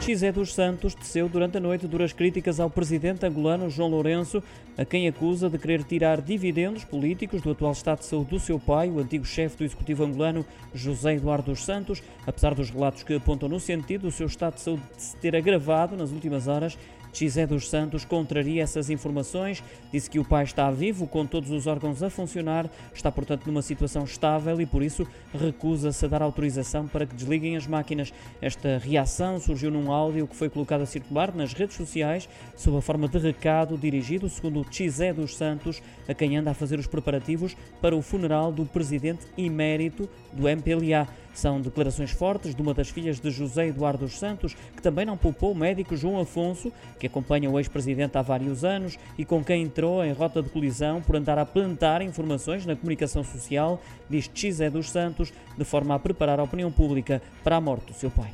Xé dos Santos teceu durante a noite duras críticas ao presidente angolano João Lourenço, a quem acusa de querer tirar dividendos políticos do atual estado de saúde do seu pai, o antigo chefe do executivo angolano José Eduardo dos Santos, apesar dos relatos que apontam no sentido do seu estado de saúde se ter agravado nas últimas horas. Xé dos Santos contraria essas informações, disse que o pai está vivo, com todos os órgãos a funcionar, está portanto numa situação estável e por isso recusa-se a dar autorização para que desliguem as máquinas. Esta reação surgiu num áudio que foi colocado a circular nas redes sociais sob a forma de recado dirigido, segundo Xé dos Santos, a quem anda a fazer os preparativos para o funeral do presidente emérito do MPLA. São declarações fortes de uma das filhas de José Eduardo dos Santos, que também não poupou o médico João Afonso, que acompanha o ex-presidente há vários anos e com quem entrou em rota de colisão por andar a plantar informações na comunicação social, diz Xé dos Santos, de forma a preparar a opinião pública para a morte do seu pai.